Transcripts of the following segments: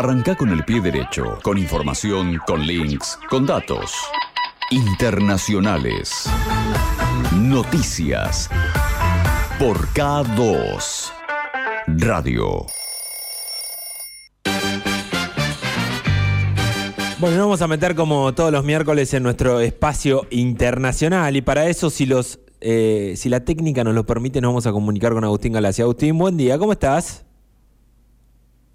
Arranca con el pie derecho, con información, con links, con datos. Internacionales. Noticias. Por K2. Radio. Bueno, nos vamos a meter como todos los miércoles en nuestro espacio internacional y para eso si los eh, si la técnica nos lo permite nos vamos a comunicar con Agustín Galacia. Agustín, buen día, ¿cómo estás?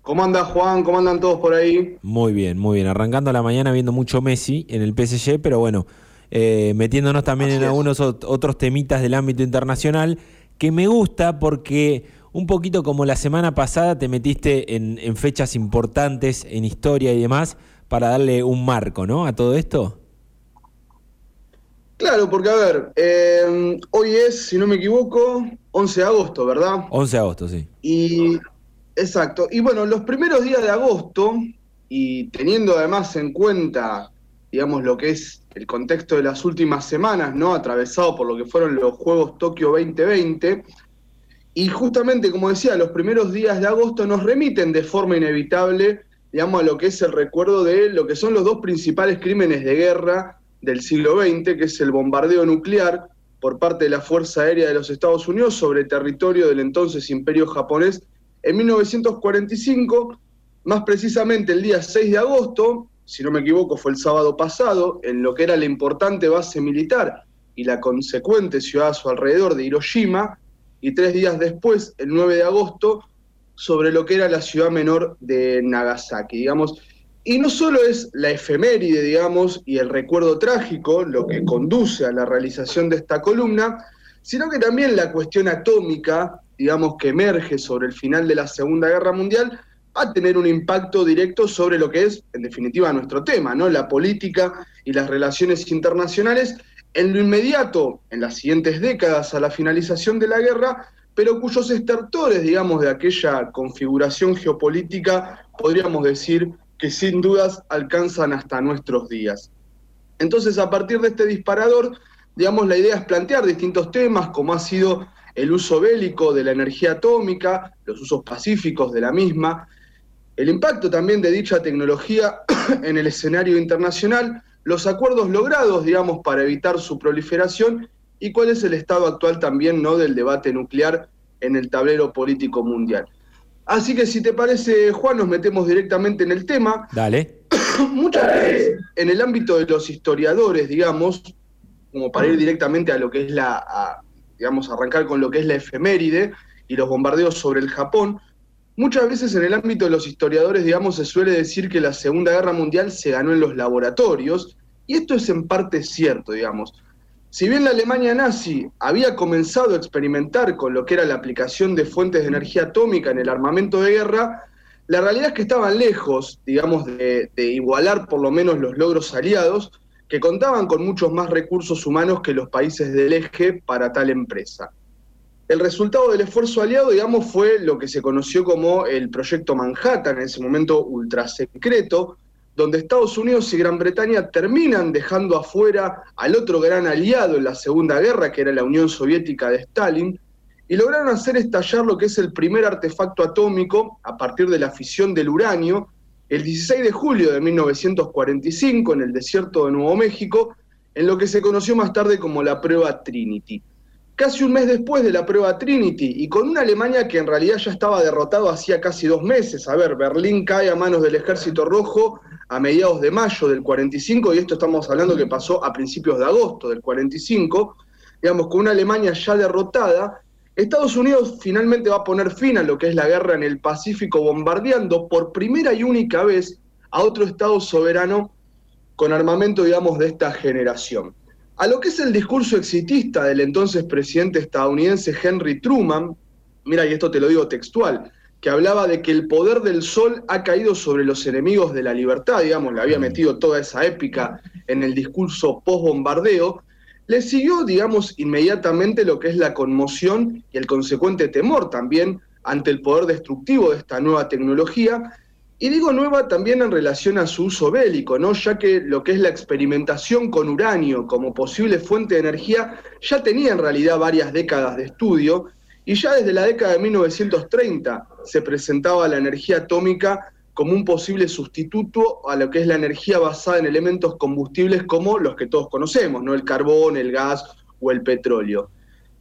¿Cómo anda Juan? ¿Cómo andan todos por ahí? Muy bien, muy bien. Arrancando la mañana viendo mucho Messi en el PSG, pero bueno, eh, metiéndonos también en algunos otros temitas del ámbito internacional que me gusta porque un poquito como la semana pasada te metiste en fechas importantes, en historia y demás para darle un marco, ¿no? A todo esto. Claro, porque a ver, eh, hoy es, si no me equivoco, 11 de agosto, ¿verdad? 11 de agosto, sí. Y, exacto. Y bueno, los primeros días de agosto, y teniendo además en cuenta, digamos, lo que es el contexto de las últimas semanas, ¿no? Atravesado por lo que fueron los Juegos Tokio 2020, y justamente, como decía, los primeros días de agosto nos remiten de forma inevitable digamos, a lo que es el recuerdo de lo que son los dos principales crímenes de guerra del siglo XX, que es el bombardeo nuclear por parte de la Fuerza Aérea de los Estados Unidos sobre territorio del entonces Imperio japonés en 1945, más precisamente el día 6 de agosto, si no me equivoco fue el sábado pasado, en lo que era la importante base militar y la consecuente ciudad a su alrededor de Hiroshima, y tres días después, el 9 de agosto, sobre lo que era la ciudad menor de Nagasaki, digamos. Y no solo es la efeméride, digamos, y el recuerdo trágico lo que conduce a la realización de esta columna, sino que también la cuestión atómica, digamos, que emerge sobre el final de la Segunda Guerra Mundial, va a tener un impacto directo sobre lo que es, en definitiva, nuestro tema, ¿no? La política y las relaciones internacionales en lo inmediato, en las siguientes décadas a la finalización de la guerra, pero cuyos estertores, digamos, de aquella configuración geopolítica, podríamos decir que sin dudas alcanzan hasta nuestros días. Entonces, a partir de este disparador, digamos, la idea es plantear distintos temas, como ha sido el uso bélico de la energía atómica, los usos pacíficos de la misma, el impacto también de dicha tecnología en el escenario internacional, los acuerdos logrados, digamos, para evitar su proliferación y cuál es el estado actual también ¿no? del debate nuclear en el tablero político mundial. Así que si te parece, Juan, nos metemos directamente en el tema. Dale. Muchas veces en el ámbito de los historiadores, digamos, como para ir directamente a lo que es la, digamos, arrancar con lo que es la efeméride y los bombardeos sobre el Japón, muchas veces en el ámbito de los historiadores, digamos, se suele decir que la Segunda Guerra Mundial se ganó en los laboratorios, y esto es en parte cierto, digamos. Si bien la Alemania nazi había comenzado a experimentar con lo que era la aplicación de fuentes de energía atómica en el armamento de guerra, la realidad es que estaban lejos, digamos, de, igualar por lo menos los logros aliados, que contaban con muchos más recursos humanos que los países del eje para tal empresa. El resultado del esfuerzo aliado, digamos, fue lo que se conoció como el Proyecto Manhattan, en ese momento ultra secreto, donde Estados Unidos y Gran Bretaña terminan dejando afuera al otro gran aliado en la Segunda Guerra, que era la Unión Soviética de Stalin, y lograron hacer estallar lo que es el primer artefacto atómico a partir de la fisión del uranio, el 16 de julio de 1945 en el desierto de Nuevo México, en lo que se conoció más tarde como la prueba Trinity. Casi un mes después de la prueba Trinity y con una Alemania que en realidad ya estaba derrotado hacía casi dos meses, a ver, Berlín cae a manos del ejército rojo a mediados de mayo del 45, y esto estamos hablando que pasó a principios de agosto del 45, digamos, con una Alemania ya derrotada, Estados Unidos finalmente va a poner fin a lo que es la guerra en el Pacífico, bombardeando por primera y única vez a otro Estado soberano con armamento, digamos, de esta generación. A lo que es el discurso exitista del entonces presidente estadounidense Henry Truman, mira, y esto te lo digo textual, que hablaba de que el poder del sol ha caído sobre los enemigos de la libertad, digamos, le había metido toda esa épica en el discurso post-bombardeo, le siguió, digamos, inmediatamente lo que es la conmoción y el consecuente temor también ante el poder destructivo de esta nueva tecnología, y digo nueva también en relación a su uso bélico, ¿no? ya que lo que es la experimentación con uranio como posible fuente de energía ya tenía en realidad varias décadas de estudio, y ya desde la década de 1930 se presentaba la energía atómica como un posible sustituto a lo que es la energía basada en elementos combustibles como los que todos conocemos, ¿no? El carbón, el gas o el petróleo.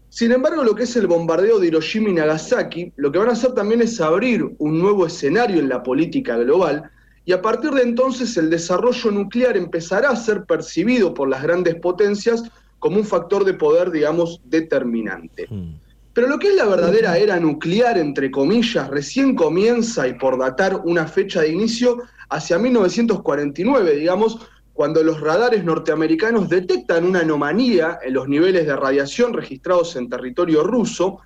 Sin embargo, lo que es el bombardeo de Hiroshima y Nagasaki, lo que van a hacer también es abrir un nuevo escenario en la política global, y a partir de entonces el desarrollo nuclear empezará a ser percibido por las grandes potencias como un factor de poder, digamos, determinante. Mm. Pero lo que es la verdadera era nuclear, entre comillas, recién comienza y por datar una fecha de inicio hacia 1949, digamos, cuando los radares norteamericanos detectan una anomalía en los niveles de radiación registrados en territorio ruso,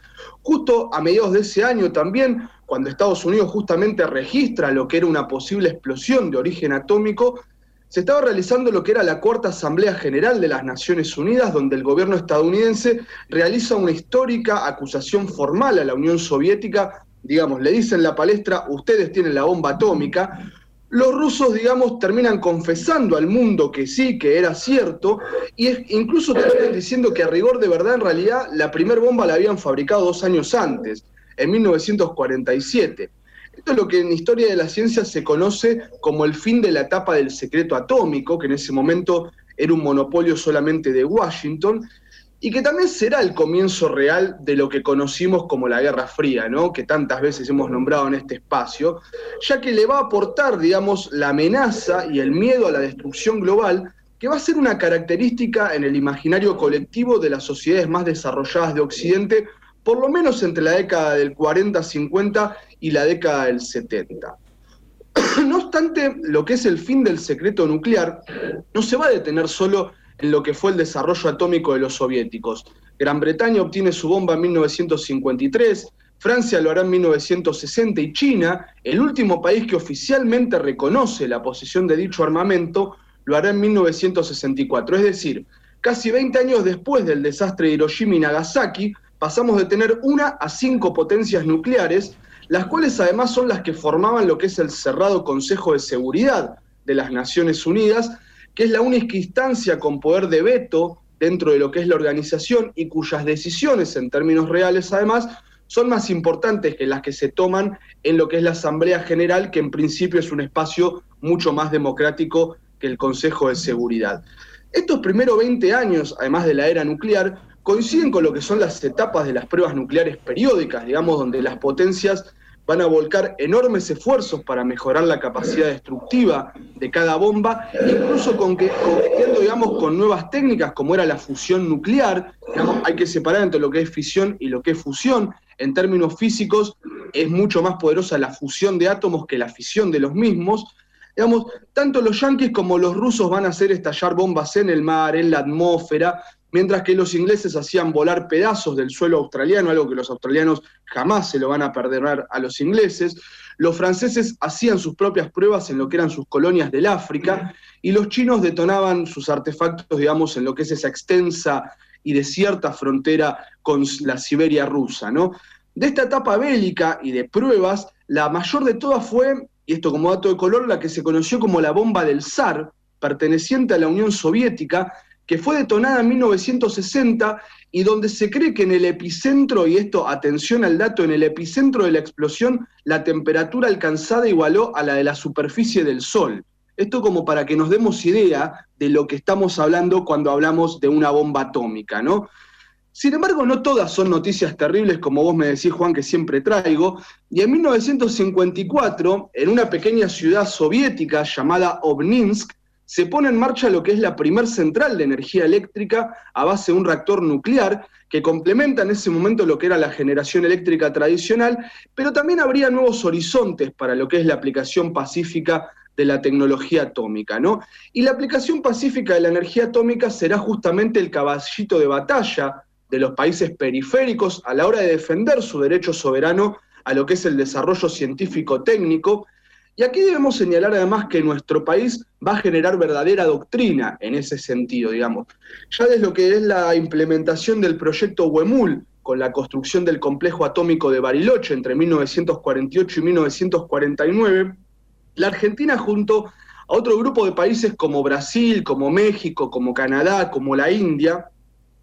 justo a mediados de ese año también, cuando Estados Unidos justamente registra lo que era una posible explosión de origen atómico, se estaba realizando lo que era la Cuarta Asamblea General de las Naciones Unidas, donde el gobierno estadounidense realiza una histórica acusación formal a la Unión Soviética, digamos, le dicen la palestra, ustedes tienen la bomba atómica, los rusos, digamos, terminan confesando al mundo que sí, que era cierto, y incluso terminan diciendo que a rigor de verdad, en realidad, la primera bomba la habían fabricado dos años antes, en 1947. Es lo que en historia de la ciencia se conoce como el fin de la etapa del secreto atómico, que en ese momento era un monopolio solamente de Washington, y que también será el comienzo real de lo que conocimos como la Guerra Fría, ¿no? que tantas veces hemos nombrado en este espacio, ya que le va a aportar, digamos, la amenaza y el miedo a la destrucción global, que va a ser una característica en el imaginario colectivo de las sociedades más desarrolladas de Occidente, por lo menos entre la década del 40-50 y la década del 70. No obstante, lo que es el fin del secreto nuclear no se va a detener solo en lo que fue el desarrollo atómico de los soviéticos. Gran Bretaña obtiene su bomba en 1953, Francia lo hará en 1960 y China, el último país que oficialmente reconoce la posesión de dicho armamento, lo hará en 1964. Es decir, casi 20 años después del desastre de Hiroshima y Nagasaki, pasamos de tener una a cinco potencias nucleares, las cuales además son las que formaban lo que es el cerrado Consejo de Seguridad de las Naciones Unidas, que es la única instancia con poder de veto dentro de lo que es la organización y cuyas decisiones en términos reales además son más importantes que las que se toman en lo que es la Asamblea General, que en principio es un espacio mucho más democrático que el Consejo de Seguridad. Estos primeros 20 años, además de la era nuclear, coinciden con lo que son las etapas de las pruebas nucleares periódicas, digamos, donde las potencias van a volcar enormes esfuerzos para mejorar la capacidad destructiva de cada bomba, incluso con que, digamos, con nuevas técnicas como era la fusión nuclear. hay que separar entre lo que es fisión y lo que es fusión. En términos físicos, es mucho más poderosa la fusión de átomos que la fisión de los mismos. Digamos, tanto los yanquis como los rusos van a hacer estallar bombas en el mar, en la atmósfera, mientras que los ingleses hacían volar pedazos del suelo australiano, algo que los australianos jamás se lo van a perdonar a los ingleses. Los franceses hacían sus propias pruebas en lo que eran sus colonias del África y los chinos detonaban sus artefactos, digamos, en lo que es esa extensa y desierta frontera con la Siberia rusa, ¿no? De esta etapa bélica y de pruebas, la mayor de todas fue, y esto como dato de color, la que se conoció como la bomba del zar, perteneciente a la Unión Soviética, que fue detonada en 1960 y donde se cree que en el epicentro, y esto, atención al dato, en el epicentro de la explosión, la temperatura alcanzada igualó a la de la superficie del Sol. Esto como para que nos demos idea de lo que estamos hablando cuando hablamos de una bomba atómica, ¿no? Sin embargo, no todas son noticias terribles, como vos me decís, Juan, que siempre traigo. Y en 1954, en una pequeña ciudad soviética llamada Obninsk, se pone en marcha lo que es la primer central de energía eléctrica a base de un reactor nuclear que complementa en ese momento lo que era la generación eléctrica tradicional, pero también habría nuevos horizontes para lo que es la aplicación pacífica de la tecnología atómica, ¿no? Y la aplicación pacífica de la energía atómica será justamente el caballito de batalla de los países periféricos a la hora de defender su derecho soberano a lo que es el desarrollo científico técnico y aquí debemos señalar además que nuestro país va a generar verdadera doctrina en ese sentido, digamos. Ya desde lo que es la implementación del proyecto Huemul, con la construcción del complejo atómico de Bariloche entre 1948 y 1949, la Argentina junto a otro grupo de países como Brasil, como México, como Canadá, como la India,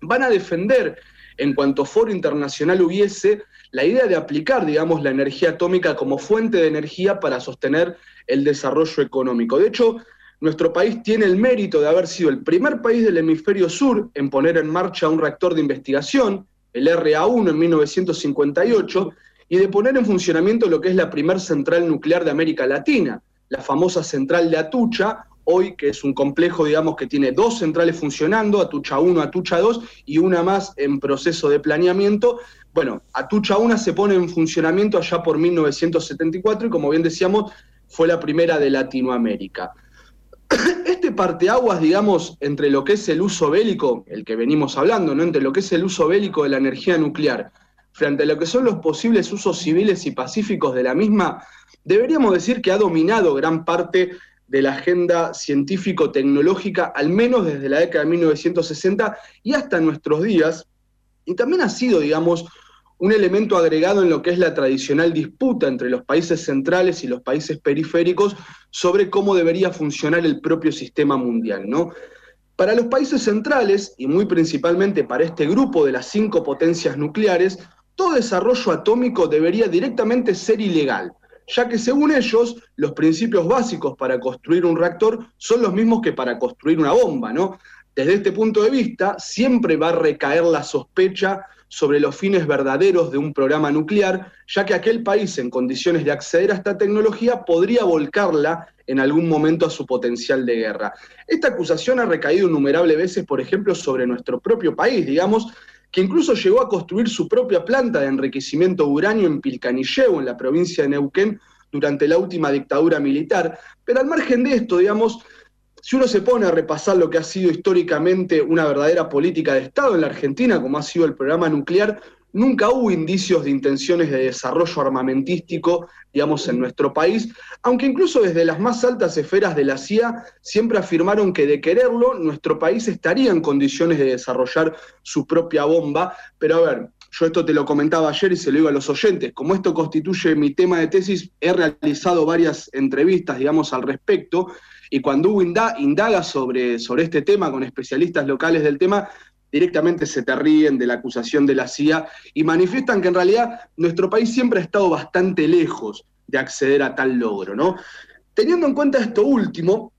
van a defender, en cuanto foro internacional hubiese, la idea de aplicar, digamos, la energía atómica como fuente de energía para sostener el desarrollo económico. De hecho, nuestro país tiene el mérito de haber sido el primer país del hemisferio sur en poner en marcha un reactor de investigación, el RA1 en 1958, y de poner en funcionamiento lo que es la primer central nuclear de América Latina, la famosa central de Atucha, hoy que es un complejo, digamos, que tiene dos centrales funcionando, Atucha 1, Atucha 2, y una más en proceso de planeamiento. Bueno, Atucha 1 se pone en funcionamiento allá por 1974 y como bien decíamos, fue la primera de Latinoamérica. Este parteaguas, digamos, entre lo que es el uso bélico, el que venimos hablando, ¿no? Entre lo que es el uso bélico de la energía nuclear, frente a lo que son los posibles usos civiles y pacíficos de la misma, deberíamos decir que ha dominado gran parte de la agenda científico-tecnológica, al menos desde la década de 1960 y hasta nuestros días, y también ha sido, digamos, un elemento agregado en lo que es la tradicional disputa entre los países centrales y los países periféricos sobre cómo debería funcionar el propio sistema mundial, ¿no? Para los países centrales, y muy principalmente para este grupo de las cinco potencias nucleares, todo desarrollo atómico debería directamente ser ilegal, ya que según ellos, los principios básicos para construir un reactor son los mismos que para construir una bomba, ¿no? Desde este punto de vista, siempre va a recaer la sospecha sobre los fines verdaderos de un programa nuclear, ya que aquel país en condiciones de acceder a esta tecnología podría volcarla en algún momento a su potencial de guerra. Esta acusación ha recaído innumerables veces, por ejemplo, sobre nuestro propio país, digamos, que incluso llegó a construir su propia planta de enriquecimiento de uranio en Pilcanilleu, en la provincia de Neuquén, durante la última dictadura militar. Pero al margen de esto, digamos, si uno se pone a repasar lo que ha sido históricamente una verdadera política de Estado en la Argentina, como ha sido el programa nuclear, nunca hubo indicios de intenciones de desarrollo armamentístico, digamos, en nuestro país, aunque incluso desde las más altas esferas de la CIA siempre afirmaron que de quererlo, nuestro país estaría en condiciones de desarrollar su propia bomba. Pero a ver, yo esto te lo comentaba ayer y se lo digo a los oyentes, como esto constituye mi tema de tesis, he realizado varias entrevistas, digamos, al respecto, y cuando Hugo indaga sobre, sobre este tema con especialistas locales del tema, directamente se te ríen de la acusación de la CIA y manifiestan que en realidad nuestro país siempre ha estado bastante lejos de acceder a tal logro, ¿no? Teniendo en cuenta esto último,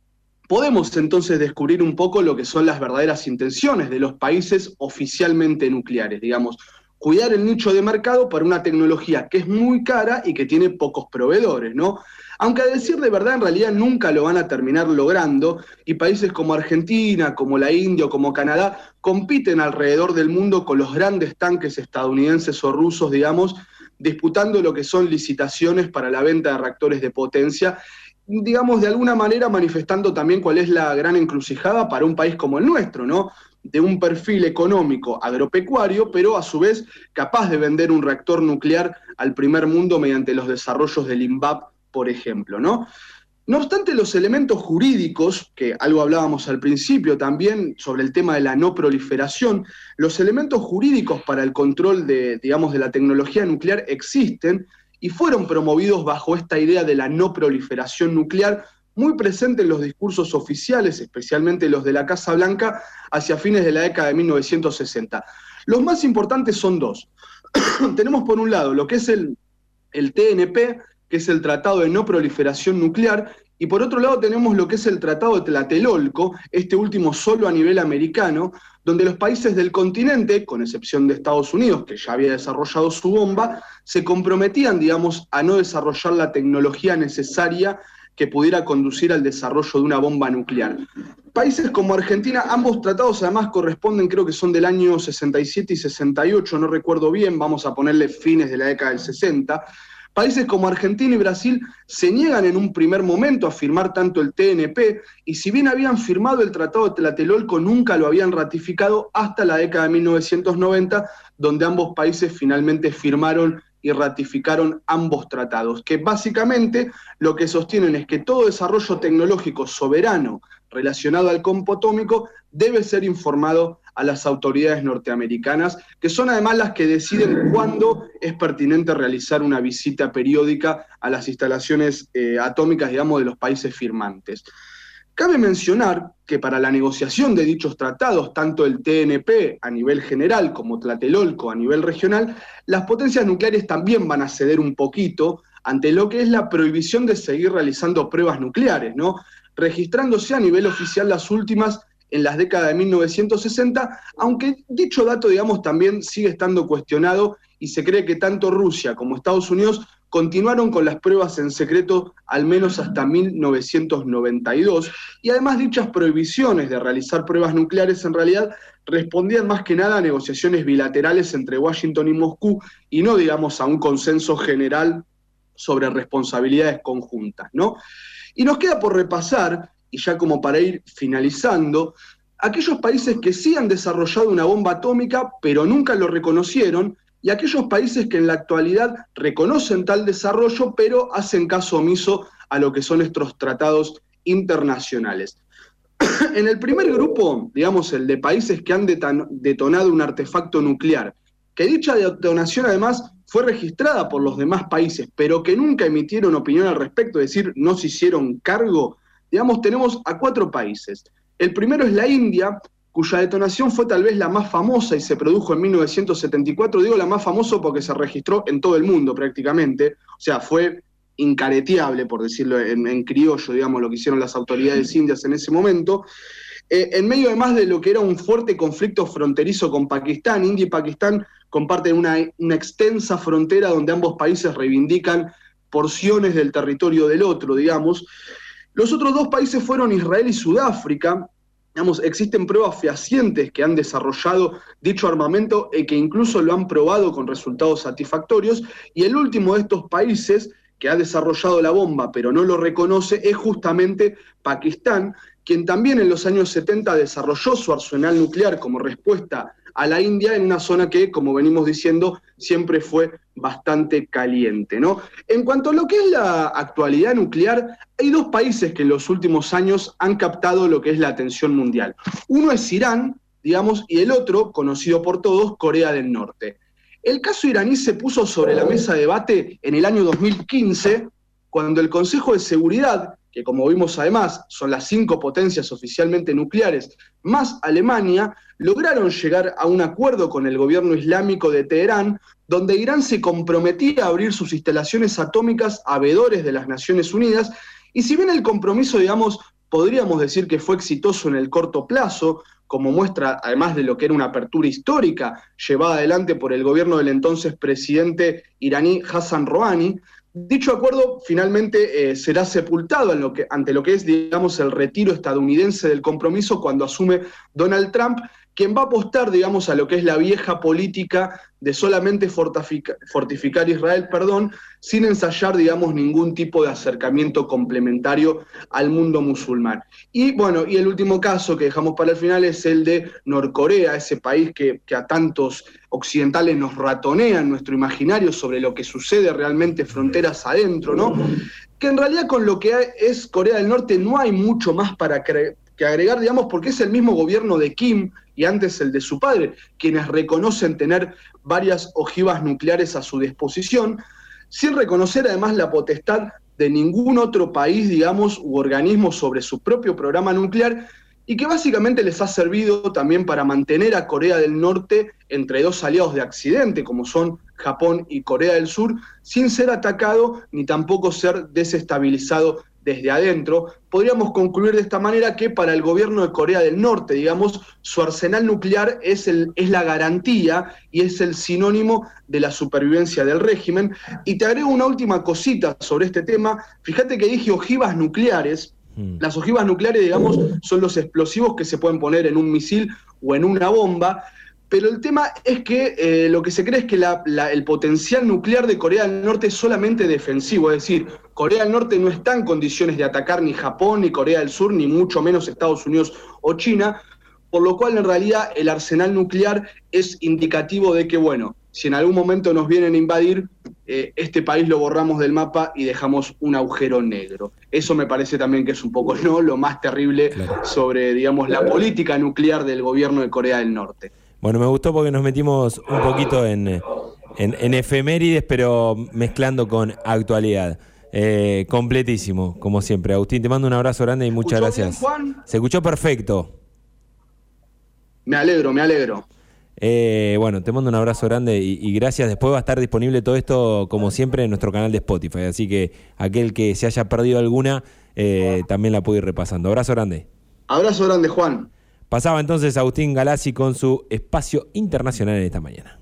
podemos entonces descubrir un poco lo que son las verdaderas intenciones de los países oficialmente nucleares, digamos, cuidar el nicho de mercado para una tecnología que es muy cara y que tiene pocos proveedores, ¿no? aunque a decir de verdad en realidad nunca lo van a terminar logrando y países como Argentina, como la India o como Canadá compiten alrededor del mundo con los grandes tanques estadounidenses o rusos, digamos, disputando lo que son licitaciones para la venta de reactores de potencia, digamos, de alguna manera manifestando también cuál es la gran encrucijada para un país como el nuestro, ¿no? De un perfil económico agropecuario, pero a su vez capaz de vender un reactor nuclear al primer mundo mediante los desarrollos del INVAP por ejemplo, ¿no? No obstante, los elementos jurídicos, que algo hablábamos al principio también sobre el tema de la no proliferación, los elementos jurídicos para el control de, digamos, de la tecnología nuclear existen y fueron promovidos bajo esta idea de la no proliferación nuclear, muy presente en los discursos oficiales, especialmente los de la Casa Blanca, hacia fines de la década de 1960. Los más importantes son dos. Tenemos por un lado lo que es el, el TNP, que es el Tratado de No Proliferación Nuclear, y por otro lado tenemos lo que es el Tratado de Tlatelolco, este último solo a nivel americano, donde los países del continente, con excepción de Estados Unidos, que ya había desarrollado su bomba, se comprometían, digamos, a no desarrollar la tecnología necesaria que pudiera conducir al desarrollo de una bomba nuclear. Países como Argentina, ambos tratados además corresponden, creo que son del año 67 y 68, no recuerdo bien, vamos a ponerle fines de la década del 60, Países como Argentina y Brasil se niegan en un primer momento a firmar tanto el TNP y si bien habían firmado el Tratado de Tlatelolco, nunca lo habían ratificado hasta la década de 1990, donde ambos países finalmente firmaron y ratificaron ambos tratados, que básicamente lo que sostienen es que todo desarrollo tecnológico soberano relacionado al compo atómico debe ser informado a las autoridades norteamericanas, que son además las que deciden cuándo es pertinente realizar una visita periódica a las instalaciones eh, atómicas, digamos, de los países firmantes. Cabe mencionar que para la negociación de dichos tratados, tanto el TNP a nivel general como Tlatelolco a nivel regional, las potencias nucleares también van a ceder un poquito ante lo que es la prohibición de seguir realizando pruebas nucleares, ¿no? registrándose a nivel oficial las últimas en las décadas de 1960, aunque dicho dato, digamos, también sigue estando cuestionado y se cree que tanto Rusia como Estados Unidos continuaron con las pruebas en secreto al menos hasta 1992, y además dichas prohibiciones de realizar pruebas nucleares en realidad respondían más que nada a negociaciones bilaterales entre Washington y Moscú y no, digamos, a un consenso general sobre responsabilidades conjuntas, ¿no? Y nos queda por repasar, y ya como para ir finalizando, aquellos países que sí han desarrollado una bomba atómica, pero nunca lo reconocieron, y aquellos países que en la actualidad reconocen tal desarrollo, pero hacen caso omiso a lo que son nuestros tratados internacionales. en el primer grupo, digamos, el de países que han detonado un artefacto nuclear, que dicha detonación además fue registrada por los demás países, pero que nunca emitieron opinión al respecto, es decir, no se hicieron cargo, digamos, tenemos a cuatro países. El primero es la India, cuya detonación fue tal vez la más famosa y se produjo en 1974. Digo la más famosa porque se registró en todo el mundo prácticamente, o sea, fue incareteable, por decirlo en, criollo, digamos, lo que hicieron las autoridades indias en ese momento. Eh, en medio además de lo que era un fuerte conflicto fronterizo con Pakistán, India y Pakistán comparten una, una extensa frontera donde ambos países reivindican porciones del territorio del otro, digamos. Los otros dos países fueron Israel y Sudáfrica, existen pruebas fehacientes que han desarrollado dicho armamento y que incluso lo han probado con resultados satisfactorios. Y el último de estos países que ha desarrollado la bomba pero no lo reconoce es justamente Pakistán, quien también en los años 70 desarrolló su arsenal nuclear como respuesta a la India en una zona que, como venimos diciendo, siempre fue bastante caliente. ¿no? En cuanto a lo que es la actualidad nuclear, hay dos países que en los últimos años han captado lo que es la atención mundial. Uno es Irán, digamos, y el otro, conocido por todos, Corea del Norte. El caso iraní se puso sobre la mesa de debate en el año 2015, cuando el Consejo de Seguridad que como vimos además son las cinco potencias oficialmente nucleares, más Alemania, lograron llegar a un acuerdo con el gobierno islámico de Teherán, donde Irán se comprometía a abrir sus instalaciones atómicas a vedores de las Naciones Unidas, y si bien el compromiso, digamos, podríamos decir que fue exitoso en el corto plazo, como muestra además de lo que era una apertura histórica llevada adelante por el gobierno del entonces presidente iraní Hassan Rouhani, Dicho acuerdo finalmente eh, será sepultado en lo que, ante lo que es, digamos, el retiro estadounidense del compromiso cuando asume Donald Trump, quien va a apostar, digamos, a lo que es la vieja política de solamente fortificar Israel, perdón, sin ensayar, digamos, ningún tipo de acercamiento complementario al mundo musulmán. Y bueno, y el último caso que dejamos para el final es el de Norcorea, ese país que, a tantos occidentales nos ratonean nuestro imaginario sobre lo que sucede realmente fronteras adentro, ¿no? Que en realidad con lo que es Corea del Norte no hay mucho más para creer que agregar, digamos, porque es el mismo gobierno de Kim y antes el de su padre, quienes reconocen tener varias ojivas nucleares a su disposición, sin reconocer además la potestad de ningún otro país, digamos, u organismo sobre su propio programa nuclear, y que básicamente les ha servido también para mantener a Corea del Norte entre dos aliados de accidente, como son Japón y Corea del Sur, sin ser atacado ni tampoco ser desestabilizado desde adentro, podríamos concluir de esta manera que para el gobierno de Corea del Norte, digamos, su arsenal nuclear es, el, es la garantía y es el sinónimo de la supervivencia del régimen. Y te agrego una última cosita sobre este tema. Fíjate que dije ojivas nucleares. Mm. Las ojivas nucleares, digamos, son los explosivos que se pueden poner en un misil o en una bomba. Pero el tema es que eh, lo que se cree es que el potencial nuclear de Corea del Norte es solamente defensivo, es decir, Corea del Norte no está en condiciones de atacar ni Japón, ni Corea del Sur, ni mucho menos Estados Unidos o China, por lo cual en realidad el arsenal nuclear es indicativo de que, bueno, si en algún momento nos vienen a invadir, eh, este país lo borramos del mapa y dejamos un agujero negro. Eso me parece también que es un poco ¿no? lo más terrible sobre, digamos, la política nuclear del gobierno de Corea del Norte. Bueno, me gustó porque nos metimos un poquito en, en, efemérides, pero mezclando con actualidad. Eh, completísimo, como siempre. Agustín, te mando un abrazo grande y muchas gracias. Juan? Se escuchó perfecto. Me alegro, me alegro. Eh, bueno, te mando un abrazo grande y, gracias. Después va a estar disponible todo esto, como siempre, en nuestro canal de Spotify. Así que aquel que se haya perdido alguna, eh, también la puede ir repasando. Abrazo grande. Abrazo grande, Juan. Pasaba entonces Agustín Galassi con su espacio internacional en esta mañana.